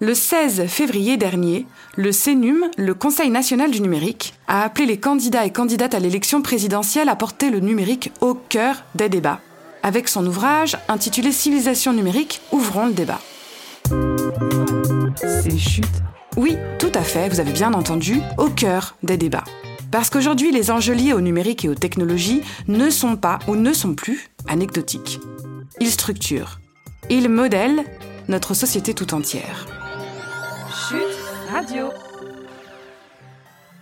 Le 16 février dernier, le CENUM, le Conseil national du numérique, a appelé les candidats et candidates à l'élection présidentielle à porter le numérique au cœur des débats. Avec son ouvrage intitulé Civilisation numérique, ouvrons le débat. C'est chute. Oui, tout à fait, vous avez bien entendu, au cœur des débats. Parce qu'aujourd'hui, les enjeux liés au numérique et aux technologies ne sont pas ou ne sont plus anecdotiques. Ils structurent, ils modèlent notre société tout entière.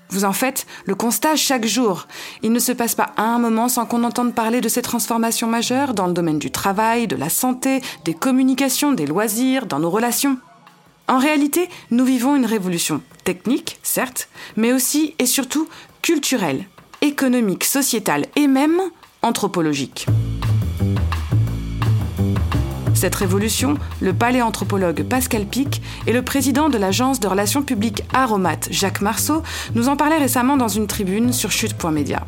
Vous en faites le constat chaque jour. Il ne se passe pas un moment sans qu'on entende parler de ces transformations majeures dans le domaine du travail, de la santé, des communications, des loisirs, dans nos relations. En réalité, nous vivons une révolution technique, certes, mais aussi et surtout culturelle, économique, sociétale et même anthropologique. Cette révolution, le paléanthropologue Pascal Pic et le président de l'agence de relations publiques Aromat, Jacques Marceau, nous en parlaient récemment dans une tribune sur chute.media.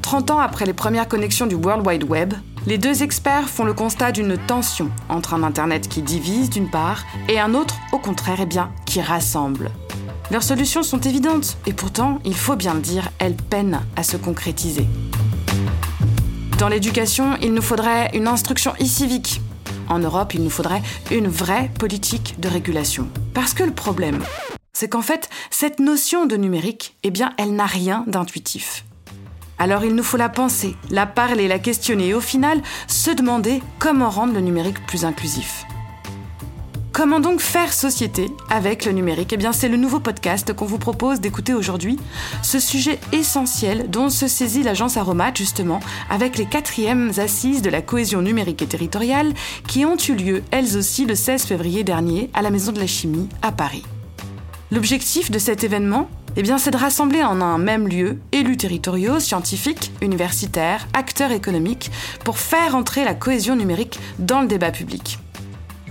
30 ans après les premières connexions du World Wide Web, les deux experts font le constat d'une tension entre un Internet qui divise d'une part et un autre, au contraire, eh bien, qui rassemble. Leurs solutions sont évidentes et pourtant, il faut bien le dire, elles peinent à se concrétiser. Dans l'éducation, il nous faudrait une instruction e-civique, en Europe, il nous faudrait une vraie politique de régulation. Parce que le problème, c'est qu'en fait, cette notion de numérique, eh bien, elle n'a rien d'intuitif. Alors il nous faut la penser, la parler, la questionner et au final, se demander comment rendre le numérique plus inclusif. Comment donc faire société avec le numérique? Eh bien, c'est le nouveau podcast qu'on vous propose d'écouter aujourd'hui. Ce sujet essentiel dont se saisit l'agence Aromat, justement, avec les quatrièmes assises de la cohésion numérique et territoriale qui ont eu lieu, elles aussi, le 16 février dernier à la Maison de la Chimie à Paris. L'objectif de cet événement? Eh bien, c'est de rassembler en un même lieu élus territoriaux, scientifiques, universitaires, acteurs économiques, pour faire entrer la cohésion numérique dans le débat public.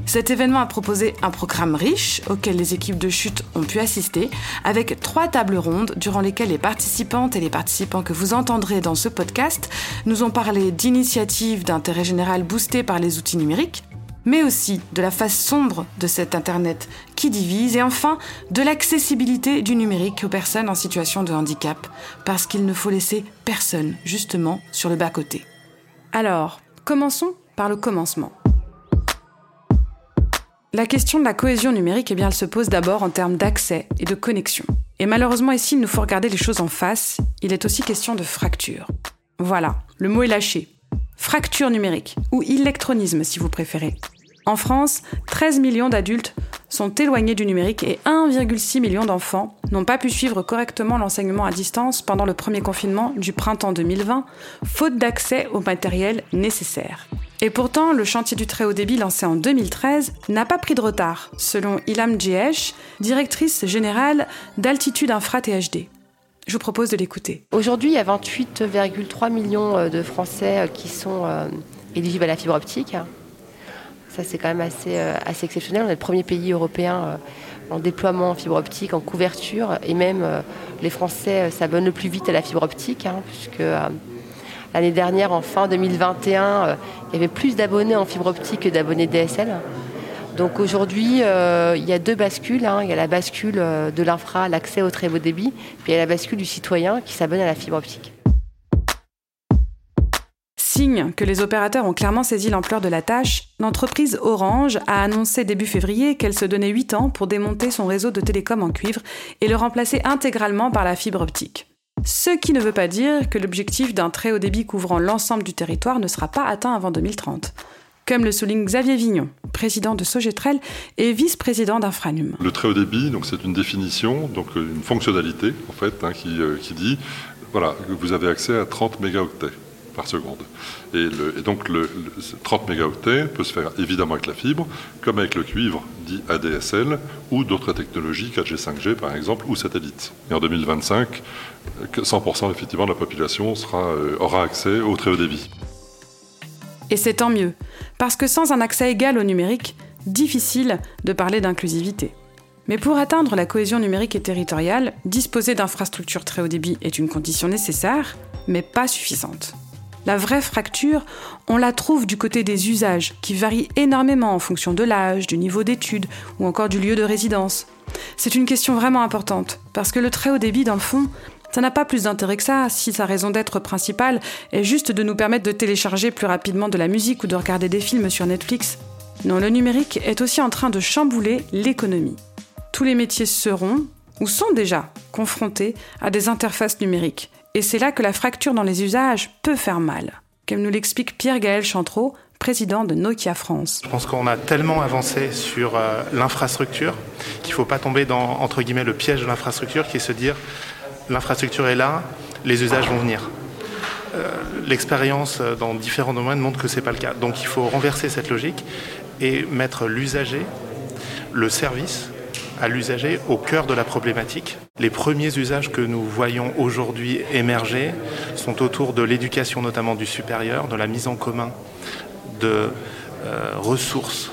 Cet événement a proposé un programme riche auquel les équipes de chute ont pu assister, avec trois tables rondes durant lesquelles les participantes et les participants que vous entendrez dans ce podcast nous ont parlé d'initiatives d'intérêt général boostées par les outils numériques, mais aussi de la face sombre de cet Internet qui divise et enfin de l'accessibilité du numérique aux personnes en situation de handicap, parce qu'il ne faut laisser personne justement sur le bas-côté. Alors, commençons par le commencement. La question de la cohésion numérique, eh elle se pose d'abord en termes d'accès et de connexion. Et malheureusement, ici, il nous faut regarder les choses en face. Il est aussi question de fracture. Voilà, le mot est lâché. Fracture numérique, ou électronisme si vous préférez. En France, 13 millions d'adultes sont éloignés du numérique et 1,6 million d'enfants n'ont pas pu suivre correctement l'enseignement à distance pendant le premier confinement du printemps 2020, faute d'accès au matériel nécessaire. Et pourtant, le chantier du très haut débit lancé en 2013 n'a pas pris de retard, selon Ilham Djehesh, directrice générale d'Altitude Infra THD. Je vous propose de l'écouter. Aujourd'hui, il y a 28,3 millions euh, de Français euh, qui sont euh, éligibles à la fibre optique. Ça, c'est quand même assez, exceptionnel. On est le premier pays européen en déploiement en fibre optique, en couverture, et même les Français s'abonnent le plus vite à la fibre optique, hein, puisque L'année dernière, en fin 2021, euh, il y avait plus d'abonnés en fibre optique que d'abonnés DSL. Donc aujourd'hui, euh, il y a deux bascules. Hein. Il y a la bascule euh, de l'infra, l'accès au très haut débit, puis il y a la bascule du citoyen qui s'abonne à la fibre optique. Signe que les opérateurs ont clairement saisi l'ampleur de la tâche, l'entreprise Orange a annoncé début février qu'elle se donnait 8 ans pour démonter son réseau de télécom en cuivre et le remplacer intégralement par la fibre optique. Ce qui ne veut pas dire que l'objectif d'un très haut débit couvrant l'ensemble du territoire ne sera pas atteint avant 2030 comme le souligne Xavier Vignon, président de Sogetrel et vice-président d'Infranum. Le très haut débit, donc c'est une définition, donc une fonctionnalité en fait, hein, qui, euh, qui, dit voilà, que vous avez accès à 30 mégaoctets par seconde. Et, donc le, 30 mégaoctets peut se faire évidemment avec la fibre, comme avec le cuivre dit ADSL, ou d'autres technologies, 4G, 5G par exemple, ou satellite. Et en 2025, 100% effectivement de la population euh, aura accès au très haut débit. Et c'est tant mieux, parce que sans un accès égal au numérique, difficile de parler d'inclusivité. Mais pour atteindre la cohésion numérique et territoriale, disposer d'infrastructures très haut débit est une condition nécessaire, mais pas suffisante. La vraie fracture, on la trouve du côté des usages, qui varient énormément en fonction de l'âge, du niveau d'études ou encore du lieu de résidence. C'est une question vraiment importante, parce que le très haut débit, dans le fond, ça n'a pas plus d'intérêt que ça si sa raison d'être principale est juste de nous permettre de télécharger plus rapidement de la musique ou de regarder des films sur Netflix. Non, le numérique est aussi en train de chambouler l'économie. Tous les métiers seront, ou sont déjà, confrontés à des interfaces numériques. Et c'est là que la fracture dans les usages peut faire mal. Comme nous l'explique Pierre-Gaël Chantreau, président de Nokia France. Je pense qu'on a tellement avancé sur euh, l'infrastructure qu'il ne faut pas tomber dans, entre guillemets, le piège de l'infrastructure qui est se dire l'infrastructure est là, les usages vont venir. Euh, l'expérience dans différents domaines montre que ce n'est pas le cas. Donc il faut renverser cette logique et mettre l'usager, le service, à l'usager au cœur de la problématique. Les premiers usages que nous voyons aujourd'hui émerger sont autour de l'éducation notamment du supérieur, de la mise en commun de euh, ressources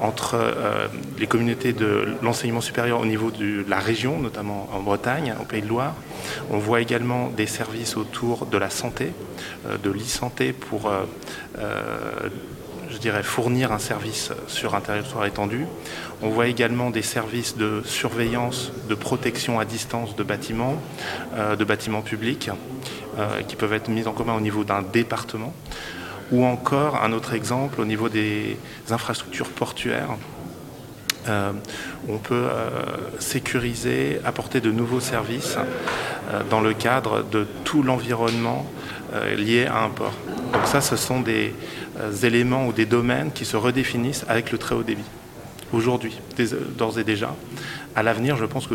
entre euh, les communautés de l'enseignement supérieur au niveau de la région, notamment en Bretagne, au Pays de Loire. On voit également des services autour de la santé, euh, de l'e-santé pour je dirais, fournir un service sur un territoire étendu. On voit également des services de surveillance, de protection à distance de bâtiments, euh, de bâtiments publics, euh, qui peuvent être mis en commun au niveau d'un département. Ou encore, un autre exemple, au niveau des infrastructures portuaires, euh, on peut sécuriser, apporter de nouveaux services dans le cadre de tout l'environnement lié à un port. Donc ça, ce sont des, euh, éléments ou des domaines qui se redéfinissent avec le très haut débit. Aujourd'hui, d'ores et déjà. À l'avenir, je pense que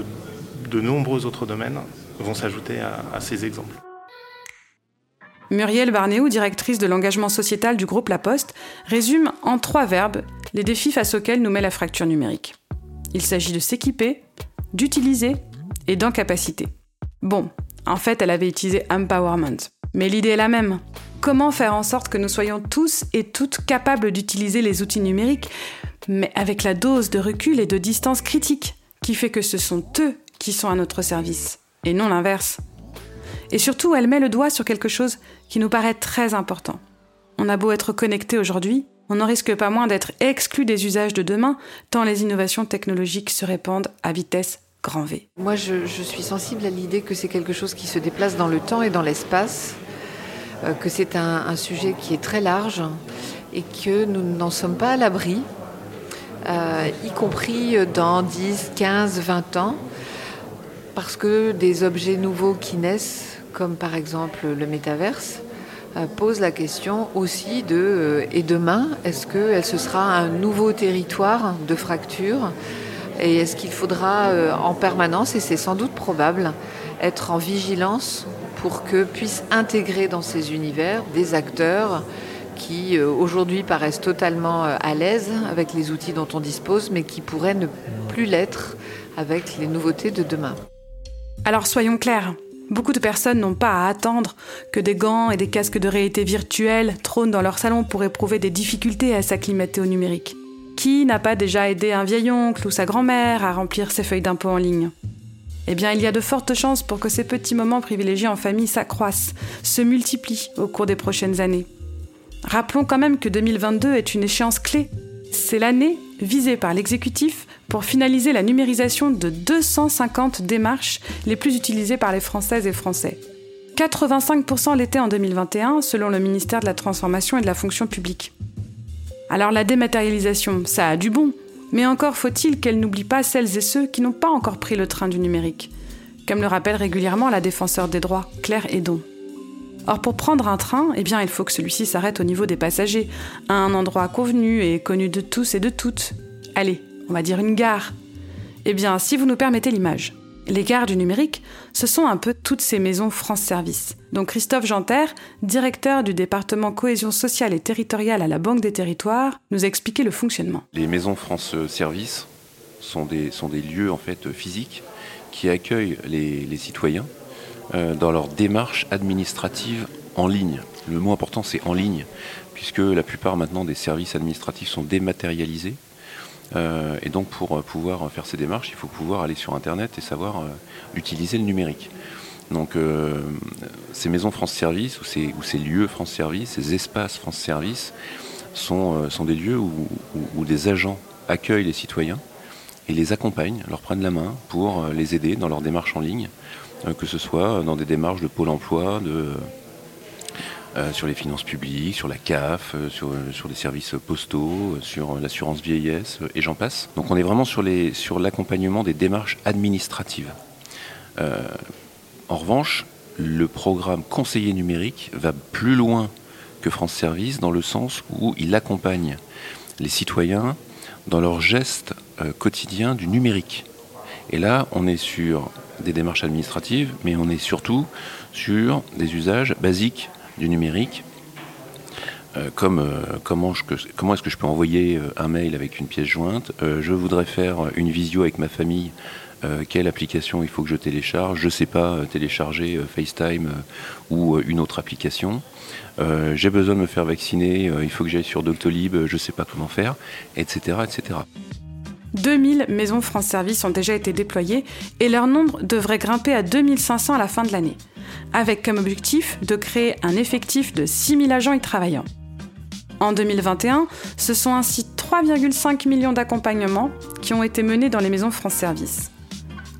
de nombreux autres domaines vont s'ajouter à, ces exemples. Muriel Barnéou, directrice de l'engagement sociétal du groupe La Poste, résume en trois verbes les défis face auxquels nous met la fracture numérique. Il s'agit de s'équiper, d'utiliser et d'incapacité. Bon, en fait, elle avait utilisé empowerment. Mais l'idée est la même. Comment faire en sorte que nous soyons tous et toutes capables d'utiliser les outils numériques, mais avec la dose de recul et de distance critique, qui fait que ce sont eux qui sont à notre service, et non l'inverse. Et surtout, elle met le doigt sur quelque chose qui nous paraît très important. On a beau être connecté aujourd'hui, on n'en risque pas moins d'être exclu des usages de demain, tant les innovations technologiques se répandent à vitesse Moi, je, suis sensible à l'idée que c'est quelque chose qui se déplace dans le temps et dans l'espace euh, que c'est un, sujet qui est très large et que nous n'en sommes pas à l'abri, euh, y compris dans 10, 15, 20 ans, parce que des objets nouveaux qui naissent, comme par exemple le métaverse, euh, posent la question aussi de et demain, est-ce que ce sera un nouveau territoire de fracture et est-ce qu'il faudra en permanence, et c'est sans doute probable, être en vigilance pour que puissent intégrer dans ces univers des acteurs qui euh, aujourd'hui paraissent totalement euh, à l'aise avec les outils dont on dispose, mais qui pourraient ne plus l'être avec les nouveautés de demain. Alors soyons clairs, beaucoup de personnes n'ont pas à attendre que des gants et des casques de réalité virtuelle trônent dans leur salon pour éprouver des difficultés à s'acclimater au numérique. Qui n'a pas déjà aidé un vieil oncle ou sa grand-mère à remplir ses feuilles d'impôt en ligne eh bien il y a de fortes chances pour que ces petits moments privilégiés en famille s'accroissent, se multiplient au cours des prochaines années. Rappelons quand même que 2022 est une échéance clé. C'est l'année visée par l'exécutif pour finaliser la numérisation de 250 démarches les plus utilisées par les Françaises et Français. 85% l'étaient en 2021 selon le ministère de la Transformation et de la Fonction publique. Alors la dématérialisation, ça a du bon, mais encore faut-il qu'elle n'oublie pas celles et ceux qui n'ont pas encore pris le train du numérique, comme le rappelle régulièrement la défenseur des droits, Claire Edon. Or, pour prendre un train, eh bien, il faut que celui-ci s'arrête au niveau des passagers, à un endroit convenu et connu de tous et de toutes. Allez, on va dire une gare. Eh bien, si vous nous permettez l'image. Les gares du numérique, ce sont un peu toutes ces maisons France Service. Donc Christophe Janter, directeur du département cohésion sociale et territoriale à la Banque des Territoires, nous a expliqué le fonctionnement. Les maisons France Service sont des, lieux en fait physiques qui accueillent les, citoyens euh, dans leur démarche administrative en ligne. Le mot important c'est en ligne, puisque la plupart maintenant des services administratifs sont dématérialisés. Euh, et donc pour pouvoir faire ces démarches, il faut pouvoir aller sur Internet et savoir euh, utiliser le numérique. Donc ces maisons France Service ou ces, lieux France Service, ces espaces France Service sont, des lieux où, où, des agents accueillent les citoyens et les accompagnent, leur prennent la main pour les aider dans leur démarche en ligne, que ce soit dans des démarches de pôle emploi, de, euh, sur les finances publiques, sur la CAF, euh, sur, euh, les services postaux, sur l'assurance vieillesse, et j'en passe. Donc on est vraiment sur l'accompagnement sur des démarches administratives. en revanche, le programme conseiller numérique va plus loin que France Service dans le sens où il accompagne les citoyens dans leurs gestes quotidiens du numérique. Et là, on est sur des démarches administratives, mais on est surtout sur des usages basiques du numérique, euh, euh, comment, comment est-ce que je peux envoyer euh, un mail avec une pièce jointe, je voudrais faire une visio avec ma famille, quelle application il faut que je télécharge, je ne sais pas télécharger FaceTime ou une autre application, j'ai besoin de me faire vacciner, il faut que j'aille sur Doctolib, je ne sais pas comment faire, etc. etc. 2000 maisons France Service ont déjà été déployées et leur nombre devrait grimper à 2500 à la fin de l'année avec comme objectif de créer un effectif de 6000 agents y travaillant. En 2021, ce sont ainsi 3,5 millions d'accompagnements qui ont été menés dans les maisons France Service.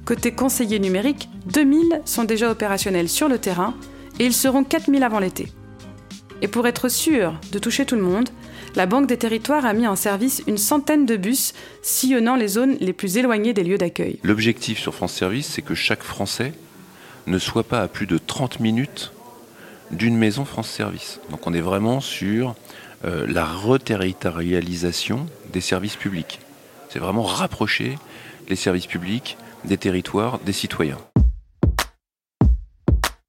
Côté conseillers numériques, 2000 sont déjà opérationnels sur le terrain et ils seront 4000 avant l'été. Et pour être sûr de toucher tout le monde, la Banque des Territoires a mis en service une centaine de bus sillonnant les zones les plus éloignées des lieux d'accueil. L'objectif sur France Service, c'est que chaque Français ne soit pas à plus de 30 minutes d'une maison France Service. Donc on est vraiment sur euh, la reterritorialisation des services publics. C'est vraiment rapprocher les services publics des territoires, des citoyens.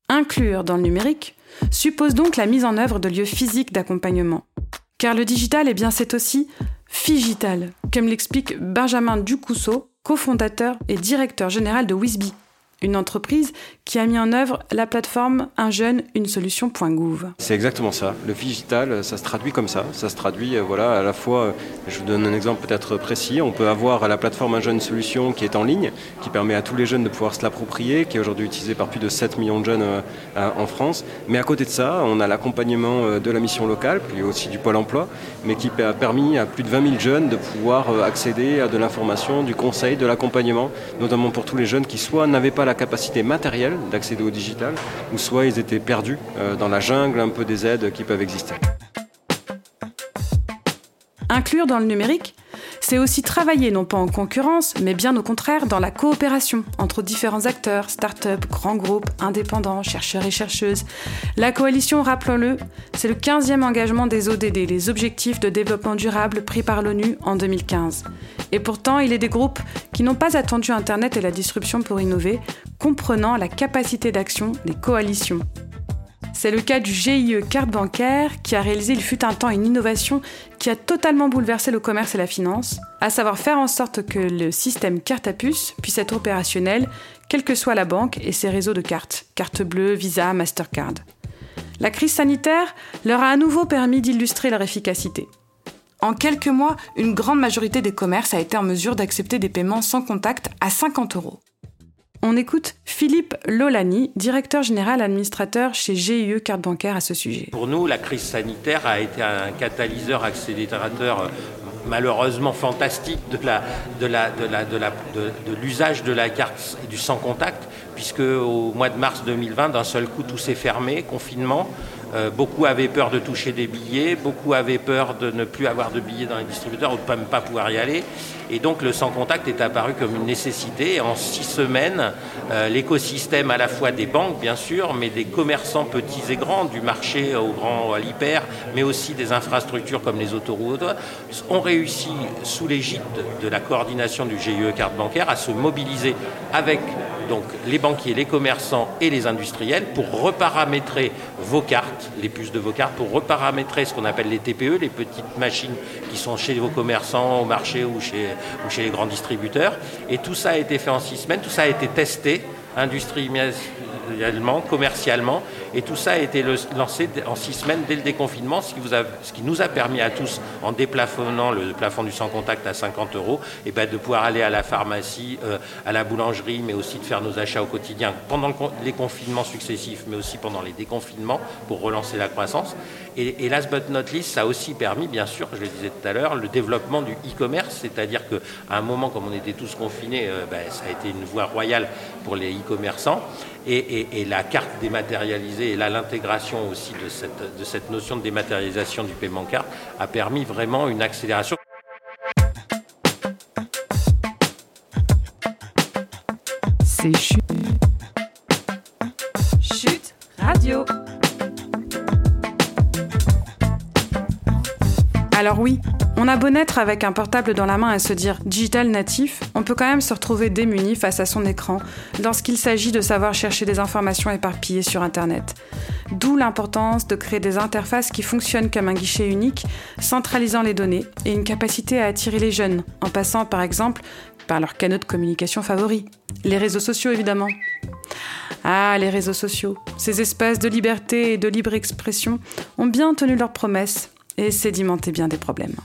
Inclure dans le numérique suppose donc la mise en œuvre de lieux physiques d'accompagnement. Car le digital, eh bien, c'est aussi figital, comme l'explique Benjamin Ducousseau, cofondateur et directeur général de Wisby, une entreprise qui a mis en œuvre la plateforme Un jeune, une solution.gouv. C'est exactement ça. Le digital, ça se traduit comme ça. Ça se traduit, euh, voilà, à la fois, euh, je vous donne un exemple peut-être précis, on peut avoir la plateforme Un jeune, une solution qui est en ligne, qui permet à tous les jeunes de pouvoir se l'approprier, qui est aujourd'hui utilisée par plus de 7 millions de jeunes euh, en France. Mais à côté de ça, on a l'accompagnement de la mission locale, puis aussi du pôle emploi, mais qui a permis à plus de 20 000 jeunes de pouvoir accéder à de l'information, du conseil, de l'accompagnement, notamment pour tous les jeunes qui soit n'avaient pas la capacité matérielle d'accéder au digital, ou soit ils étaient perdus euh, dans la jungle un peu des aides qui peuvent exister. Inclure dans le numérique, c'est aussi travailler non pas en concurrence, mais bien au contraire dans la coopération entre différents acteurs, start-up, grands groupes, indépendants, chercheurs et chercheuses. La coalition, rappelons-le, c'est le 15e engagement des ODD, les objectifs de développement durable pris par l'ONU en 2015. Et pourtant, il est des groupes qui n'ont pas attendu Internet et la disruption pour innover, comprenant la capacité d'action des coalitions. C'est le cas du GIE Carte Bancaire qui a réalisé il fut un temps une innovation qui a totalement bouleversé le commerce et la finance, à savoir faire en sorte que le système carte à puce puisse être opérationnel quelle que soit la banque et ses réseaux de cartes, carte bleue, Visa, Mastercard. La crise sanitaire leur a à nouveau permis d'illustrer leur efficacité. En quelques mois, une grande majorité des commerces a été en mesure d'accepter des paiements sans contact à 50 euros. On écoute Philippe Lolani, directeur général administrateur chez GIE Carte Bancaire à ce sujet. Pour nous, la crise sanitaire a été un catalyseur accélérateur malheureusement fantastique de l'usage de la carte du sans contact, puisque au mois de mars 2020, d'un seul coup, tout s'est fermé, confinement. Euh, beaucoup avaient peur de toucher des billets, beaucoup avaient peur de ne plus avoir de billets dans les distributeurs ou de ne pas pouvoir y aller. Et donc le sans contact est apparu comme une nécessité. en six semaines, euh, l'écosystème à la fois des banques, bien sûr, mais des commerçants petits et grands, du marché au grand à l'hyper, mais aussi des infrastructures comme les autoroutes, ont réussi, sous l'égide de la coordination du GIE carte bancaire, à se mobiliser avec donc les banquiers, les commerçants et les industriels pour reparamétrer vos cartes, les puces de vos cartes, pour reparamétrer ce qu'on appelle les TPE, les petites machines qui sont chez vos commerçants au marché ou chez, les grands distributeurs. Et tout ça a été fait en six semaines, tout ça a été testé industriellement, commercialement, Et tout ça a été lancé en six semaines dès le déconfinement, ce qui, nous a permis à tous, en déplafonnant le plafond du sans contact à 50 euros, et ben de pouvoir aller à la pharmacie, euh, à la boulangerie, mais aussi de faire nos achats au quotidien pendant les confinements successifs, mais aussi pendant les déconfinements pour relancer la croissance. Et, et last but not least, ça a aussi permis, bien sûr, je le disais tout à l'heure, le développement du e-commerce, c'est-à-dire qu'à un moment, comme on était tous confinés, euh, ben, ça a été une voie royale pour les e-commerçants. Et, la carte dématérialisée et l'intégration aussi de cette, de cette notion de dématérialisation du paiement carte a permis vraiment une accélération. C'est chute. Chute radio. Alors oui, on a beau naître avec un portable dans la main et se dire digital natif, on peut quand même se retrouver démuni face à son écran lorsqu'il s'agit de savoir chercher des informations éparpillées sur Internet. D'où l'importance de créer des interfaces qui fonctionnent comme un guichet unique, centralisant les données et une capacité à attirer les jeunes, en passant par exemple par leurs canaux de communication favoris. Les réseaux sociaux évidemment. Ah, les réseaux sociaux, ces espaces de liberté et de libre expression ont bien tenu leurs promesses et sédimenté bien des problèmes.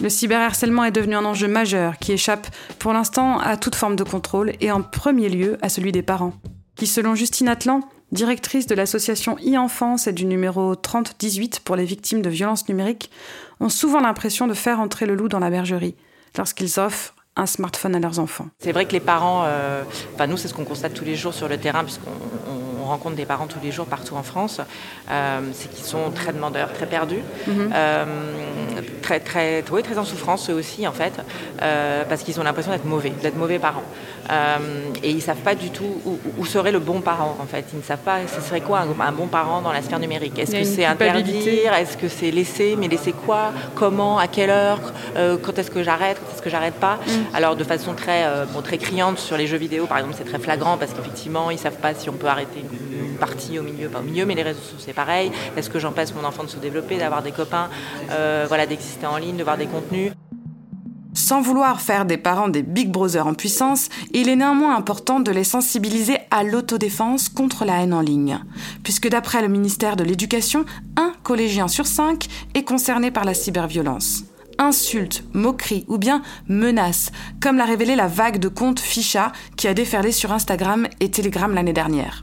Le cyberharcèlement est devenu un enjeu majeur qui échappe pour l'instant à toute forme de contrôle et en premier lieu à celui des parents, qui selon Justine Atlan, directrice de l'association e-enfance et du numéro 3018 pour les victimes de violences numériques, ont souvent l'impression de faire entrer le loup dans la bergerie lorsqu'ils offrent un smartphone à leurs enfants. C'est vrai que les parents, euh, enfin nous c'est ce qu'on constate tous les jours sur le terrain puisqu'on rencontre des parents tous les jours partout en France, euh, c'est qu'ils sont très demandeurs, très perdus, mhm. euh, très, très, oui, très en souffrance eux aussi en fait, euh, parce qu'ils ont l'impression d'être mauvais, d'être mauvais parents. Et ils ne savent pas du tout où, serait le bon parent en fait. Ils ne savent pas ce serait quoi un, bon parent dans la sphère numérique. Est-ce que c'est interdire Est-ce que c'est laisser Mais laisser quoi Comment À quelle heure Quand est-ce que j'arrête Quand est-ce que j'arrête pas mhm. Alors de façon très, bon, très criante sur les jeux vidéo par exemple, c'est très flagrant parce qu'effectivement ils ne savent pas si on peut arrêter une une partie au milieu, pas au milieu, mais les réseaux sociaux c'est pareil. Est-ce que j'empêche mon enfant de se développer, d'avoir des copains, euh, voilà, d'exister en ligne, de voir des contenus sans vouloir faire des parents des Big Brothers en puissance, il est néanmoins important de les sensibiliser à l'autodéfense contre la haine en ligne. Puisque d'après le ministère de l'Éducation, un collégien sur cinq est concerné par la cyberviolence insultes, moqueries ou bien menaces, comme l'a révélé la vague de comptes Ficha qui a déferlé sur Instagram et Telegram l'année dernière.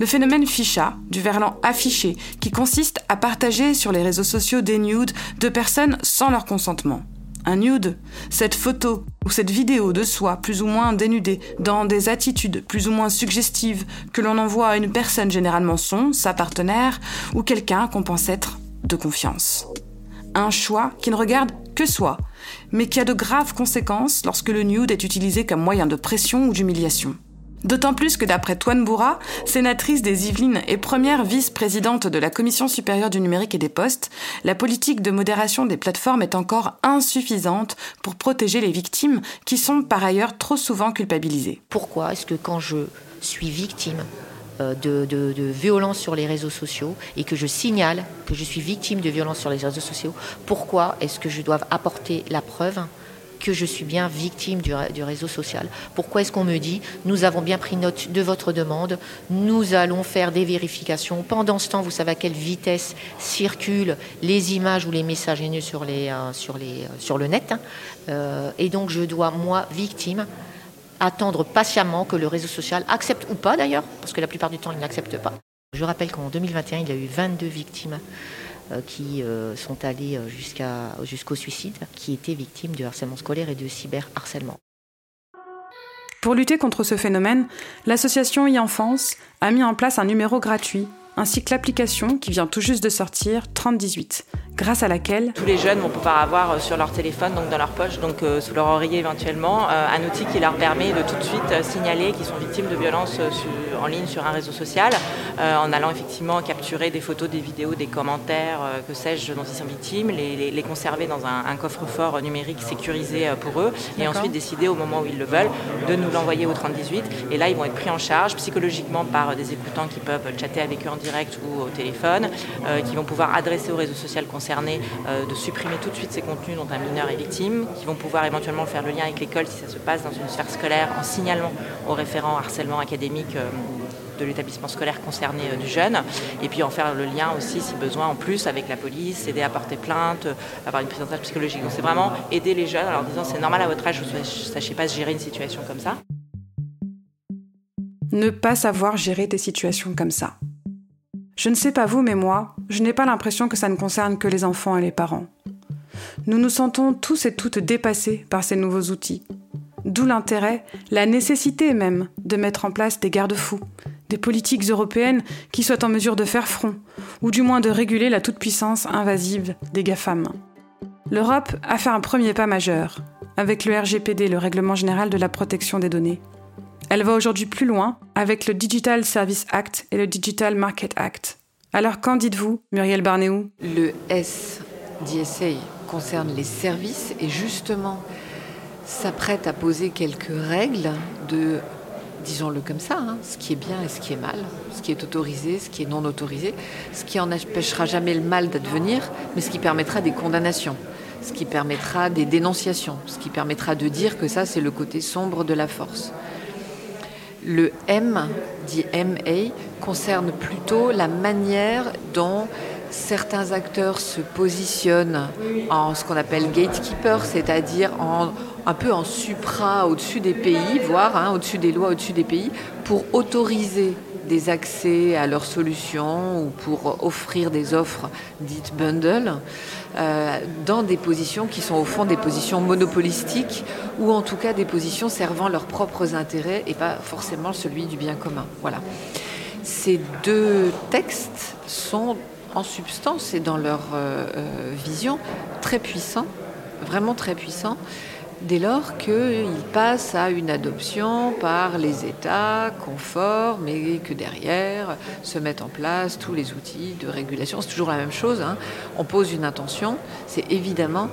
Le phénomène ficha, du verlan affiché, qui consiste à partager sur les réseaux sociaux des nudes de personnes sans leur consentement. Un nude, cette photo ou cette vidéo de soi plus ou moins dénudée dans des attitudes plus ou moins suggestives que l'on envoie à une personne généralement son, sa partenaire ou quelqu'un qu'on pense être de confiance. Un choix qui ne regarde que soi, mais qui a de graves conséquences lorsque le nude est utilisé comme moyen de pression ou d'humiliation. D'autant plus que d'après Toine Bourra, sénatrice des Yvelines et première vice-présidente de la Commission supérieure du numérique et des postes, la politique de modération des plateformes est encore insuffisante pour protéger les victimes qui sont par ailleurs trop souvent culpabilisées. Pourquoi est-ce que quand je suis victime euh, de, de, de violences sur les réseaux sociaux et que je signale que je suis victime de violences sur les réseaux sociaux, pourquoi est-ce que je dois apporter la preuve que je suis bien victime du, réseau social. Pourquoi est-ce qu'on me dit, nous avons bien pris note de votre demande, nous allons faire des vérifications. Pendant ce temps, vous savez à quelle vitesse circulent les images ou les messages haineux sur, euh, euh, le net. Hein. Euh, et donc, je dois, moi, victime, attendre patiemment que le réseau social accepte ou pas d'ailleurs, parce que la plupart du temps, il n'accepte pas. Je rappelle qu'en 2021, il y a eu 22 victimes qui euh, sont allés euh, jusqu'au suicide, qui étaient victimes de harcèlement scolaire et de cyberharcèlement. Pour lutter contre ce phénomène, l'association e-enfance a mis en place un numéro gratuit ainsi que l'application qui vient tout juste de sortir 3018, grâce à laquelle tous les jeunes vont pouvoir avoir euh, sur leur téléphone, donc dans leur poche, donc euh, sous leur oreiller éventuellement, euh, un outil qui leur permet de tout de suite signaler qu'ils sont victimes de violences en ligne sur un réseau social, en allant effectivement capturer des photos, des vidéos, des commentaires, que sais-je, dont ils sont victimes, les, conserver dans un, coffre-fort numérique sécurisé pour eux, et ensuite décider au moment où ils le veulent de nous l'envoyer au 3018. Et là, ils vont être pris en charge psychologiquement par des écoutants qui peuvent chatter avec eux en direct ou au téléphone, qui vont pouvoir adresser au réseau social concernés euh, de supprimer tout de suite ces contenus dont un mineur est victime, qui vont pouvoir éventuellement faire le lien avec l'école si ça se passe dans une sphère scolaire en signalant au référent harcèlement académique euh, de l'établissement scolaire concerné du jeune, et puis en faire le lien aussi, si besoin, en plus avec la police, aider à porter plainte, avoir une prise en charge psychologique. Donc c'est vraiment aider les jeunes en leur disant c'est normal à votre âge, vous ne sachiez pas gérer une situation comme ça. Ne pas savoir gérer des situations comme ça. Je ne sais pas vous, mais moi, je n'ai pas l'impression que ça ne concerne que les enfants et les parents. Nous nous sentons tous et toutes dépassés par ces nouveaux outils. D'où l'intérêt, la nécessité même, de mettre en place des garde-fous, des politiques européennes qui soient en mesure de faire front, ou du moins de réguler la toute-puissance invasive des GAFAM. L'Europe a fait un premier pas majeur, avec le RGPD, le Règlement général de la protection des données. Elle va aujourd'hui plus loin avec le Digital Service Act et le Digital Market Act. Alors qu'en dites-vous, Muriel Barnéou? Le SDSA concerne les services et justement s'apprête à poser quelques règles de, disons-le comme ça, hein, ce qui est bien et ce qui est mal, ce qui est autorisé, ce qui est non autorisé, ce qui n'empêchera jamais le mal d'advenir, mais ce qui permettra des condamnations, ce qui permettra des dénonciations, ce qui permettra de dire que ça c'est le côté sombre de la force. Le M, dit MA, concerne plutôt la manière dont certains acteurs se positionnent en ce qu'on appelle gatekeeper, c'est-à-dire un peu en supra au-dessus des pays, voire hein, au-dessus des lois, au-dessus des pays, pour autoriser des accès à leurs solutions ou pour offrir des offres dites bundle euh, dans des positions qui sont au fond des positions monopolistiques ou en tout cas des positions servant leurs propres intérêts et pas forcément celui du bien commun. Voilà. Ces deux textes sont en substance et dans leur euh, euh, vision très puissants, vraiment très puissants dès lors qu'ils passent à une adoption par les États conformes et que derrière se mettent en place tous les outils de régulation. C'est toujours la même chose. Hein. On pose une intention. C'est évidemment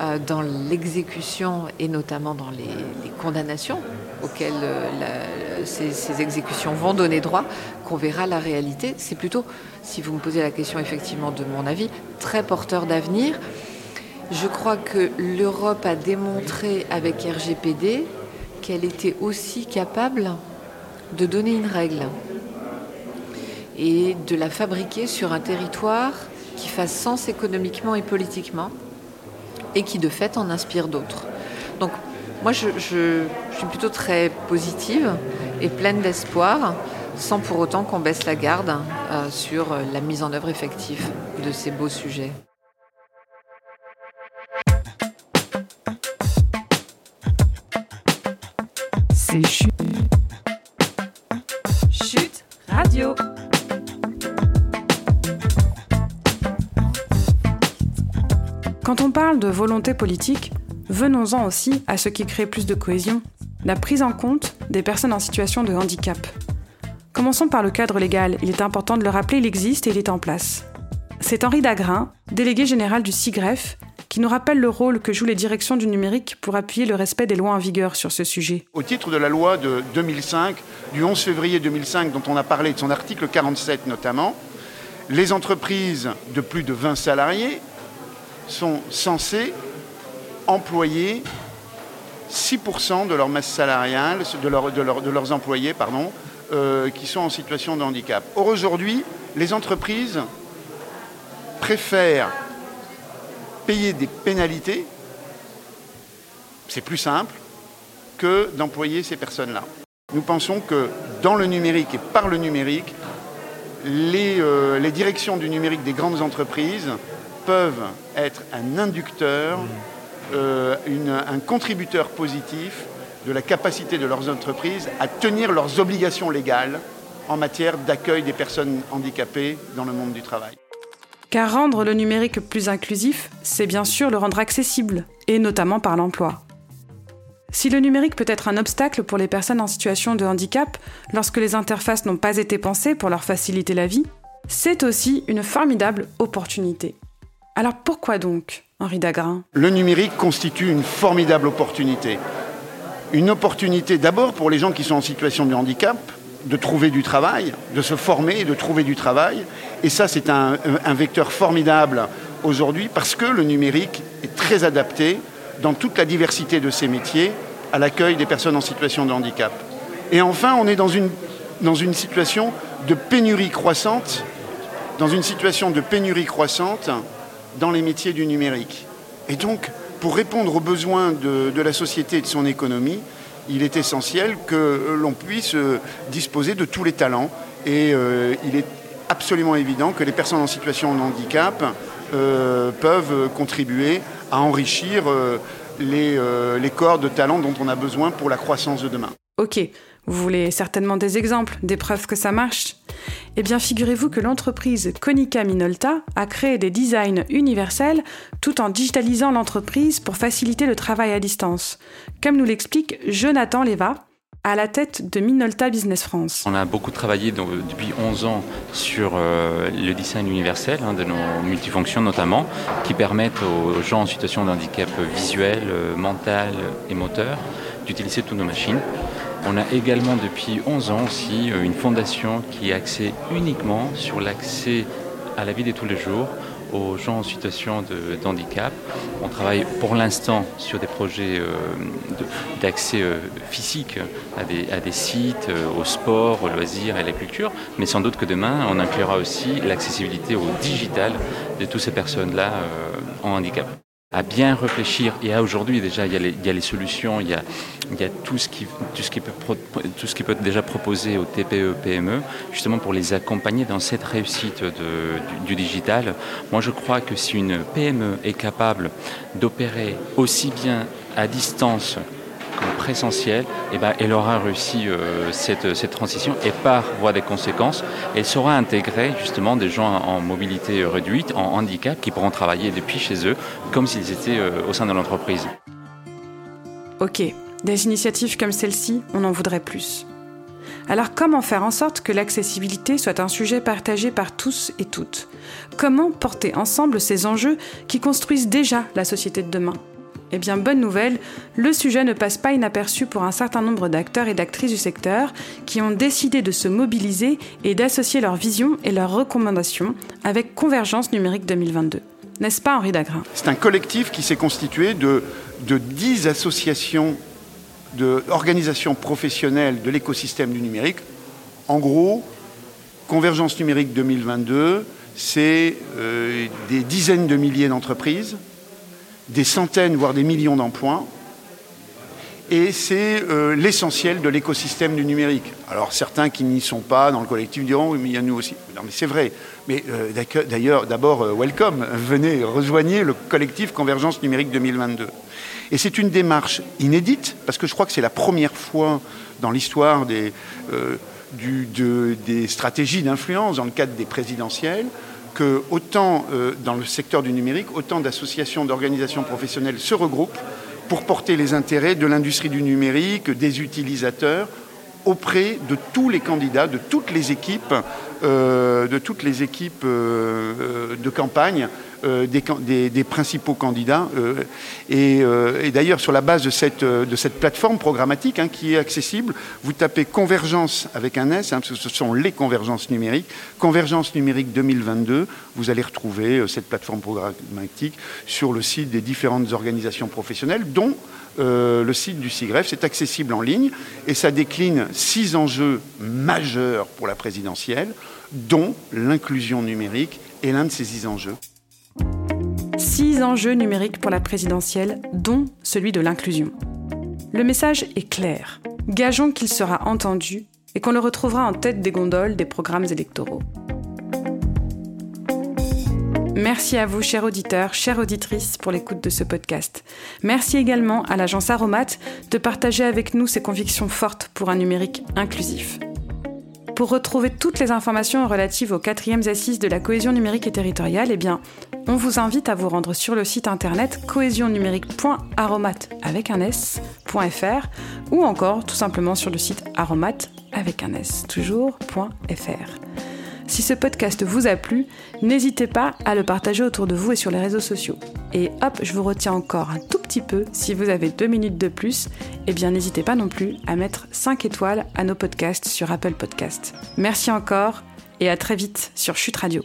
euh, dans l'exécution et notamment dans les, condamnations auxquelles euh, ces, ces, exécutions vont donner droit qu'on verra la réalité. C'est plutôt, si vous me posez la question effectivement de mon avis, très porteur d'avenir. Je crois que l'Europe a démontré avec RGPD qu'elle était aussi capable de donner une règle et de la fabriquer sur un territoire qui fasse sens économiquement et politiquement et qui de fait en inspire d'autres. Donc moi je, suis plutôt très positive et pleine d'espoir sans pour autant qu'on baisse la garde euh, sur la mise en œuvre effective de ces beaux sujets. Chute Radio. Quand on parle de volonté politique, venons-en aussi à ce qui crée plus de cohésion, la prise en compte des personnes en situation de handicap. Commençons par le cadre légal, il est important de le rappeler, il existe et il est en place. C'est Henri Dagrin, délégué général du CIGREF, qui nous rappelle le rôle que jouent les directions du numérique pour appuyer le respect des lois en vigueur sur ce sujet. Au titre de la loi de 2005, du 11 février 2005, dont on a parlé, de son article 47 notamment, les entreprises de plus de 20 salariés sont censées employer 6% de leur masse salariale, de, leurs employés pardon, euh, qui sont en situation de handicap. Or aujourd'hui, les entreprises préfèrent payer des pénalités, c'est plus simple que d'employer ces personnes-là. Nous pensons que dans le numérique et par le numérique, les, euh, directions du numérique des grandes entreprises peuvent être un inducteur, euh, un contributeur positif de la capacité de leurs entreprises à tenir leurs obligations légales en matière d'accueil des personnes handicapées dans le monde du travail. Car rendre le numérique plus inclusif, c'est bien sûr le rendre accessible, et notamment par l'emploi. Si le numérique peut être un obstacle pour les personnes en situation de handicap lorsque les interfaces n'ont pas été pensées pour leur faciliter la vie, c'est aussi une formidable opportunité. Alors pourquoi donc, Henri Dagrin? Le numérique constitue une formidable opportunité. Une opportunité d'abord pour les gens qui sont en situation de handicap, de trouver du travail, de se former et de trouver du travail. Et ça, c'est un, vecteur formidable aujourd'hui parce que le numérique est très adapté dans toute la diversité de ses métiers à l'accueil des personnes en situation de handicap. Et enfin, on est dans une situation de pénurie croissante, dans une situation de pénurie croissante dans les métiers du numérique. Et donc, pour répondre aux besoins de, de la société et de son économie, il est essentiel que l'on puisse euh, disposer de tous les talents. Et euh, il est absolument évident que les personnes en situation de handicap euh, peuvent contribuer à enrichir euh, les, euh, les corps de talents dont on a besoin pour la croissance de demain. Ok, vous voulez certainement des exemples, des preuves que ça marche? Eh bien, figurez-vous que l'entreprise Konica Minolta a créé des designs universels tout en digitalisant l'entreprise pour faciliter le travail à distance. Comme nous l'explique Jonathan Leva, à la tête de Minolta Business France. On a beaucoup travaillé depuis 11 ans sur euh, le design universel hein, de nos multifonctions notamment, qui permettent aux gens en situation de handicap visuel, euh, mental et moteur d'utiliser toutes nos machines. On a également depuis 11 ans aussi euh, une fondation qui est axée uniquement sur l'accès à la vie de tous les jours aux gens en situation de, handicap. On travaille pour l'instant sur des projets euh, d'accès euh, physique à des, sites, au sport, aux loisirs et à la culture, mais sans doute que demain, on inclura aussi l'accessibilité au digital de toutes ces personnes-là en handicap à bien réfléchir. Et aujourd'hui déjà, il y, a les, il y a les solutions, il y a, il y a tout, ce qui, tout, ce qui peut, tout ce qui peut déjà proposé aux TPE, PME, justement pour les accompagner dans cette réussite de- du, du digital. Moi, je crois que si une PME est capable d'opérer aussi bien à distance qu'en présentiel, eh ben, elle aura réussi euh, cette, cette transition et par voie des conséquences, elle saura intégrer justement des gens en mobilité réduite, en handicap, qui pourront travailler depuis chez eux comme s'ils étaient euh, au sein de l'entreprise. Ok, des initiatives comme celle-ci, on en voudrait plus. Alors comment faire en sorte que l'accessibilité soit un sujet partagé par tous et toutes? Comment porter ensemble ces enjeux qui construisent déjà la société de demain? Eh bien, bonne nouvelle, le sujet ne passe pas inaperçu pour un certain nombre d'acteurs et d'actrices du secteur qui ont décidé de se mobiliser et d'associer leurs visions et leurs recommandations avec Convergence numérique 2022. N'est-ce pas Henri Dagrin? C'est un collectif qui s'est constitué de, de 10 associations d'organisations professionnelles de l'écosystème du numérique. En gros, Convergence numérique 2022, c'est euh, des dizaines de milliers d'entreprises, des centaines, voire des millions d'emplois, et c'est euh, l'essentiel de l'écosystème du numérique. Alors certains qui n'y sont pas dans le collectif diront, mais il y a nous aussi. Non, mais c'est vrai. Mais euh, d'ailleurs, d'abord, euh, welcome, venez, rejoignez le collectif Convergence numérique 2022. Et c'est une démarche inédite, parce que je crois que c'est la première fois dans l'histoire des, des stratégies d'influence dans le cadre des présidentielles que autant euh, dans le secteur du numérique, autant d'associations, d'organisations professionnelles se regroupent pour porter les intérêts de l'industrie du numérique, des utilisateurs, auprès de tous les candidats, de toutes les équipes, euh, de toutes les équipes euh, de campagne, euh, des, principaux candidats. euh, et euh, et d'ailleurs, sur la base de cette, plateforme programmatique hein, qui est accessible, vous tapez Convergence avec un S, hein, parce que ce sont les convergences numériques, Convergence numérique 2022, vous allez retrouver cette plateforme programmatique sur le site des différentes organisations professionnelles, dont le site du CIGREF. C'est accessible en ligne et ça décline six enjeux majeurs pour la présidentielle, dont l'inclusion numérique est l'un de ces six enjeux. Six enjeux numériques pour la présidentielle, dont celui de l'inclusion. Le message est clair. Gageons qu'il sera entendu et qu'on le retrouvera en tête des gondoles des programmes électoraux. Merci à vous, chers auditeurs, chères auditrices, pour l'écoute de ce podcast. Merci également à l'agence Aromat de partager avec nous ses convictions fortes pour un numérique inclusif. Pour retrouver toutes les informations relatives aux quatrièmes assises de la cohésion numérique et territoriale, eh on vous invite à vous rendre sur le site internet cohésionnumérique.aromat avec un s.fr ou encore tout simplement sur le site aromat avec un s. Si ce podcast vous a plu, n'hésitez pas à le partager autour de vous et sur les réseaux sociaux. Et hop, je vous retiens encore un tout petit peu, si vous avez deux minutes de plus, eh bien n'hésitez pas non plus à mettre 5 étoiles à nos podcasts sur Apple Podcasts. Merci encore et à très vite sur Chute Radio.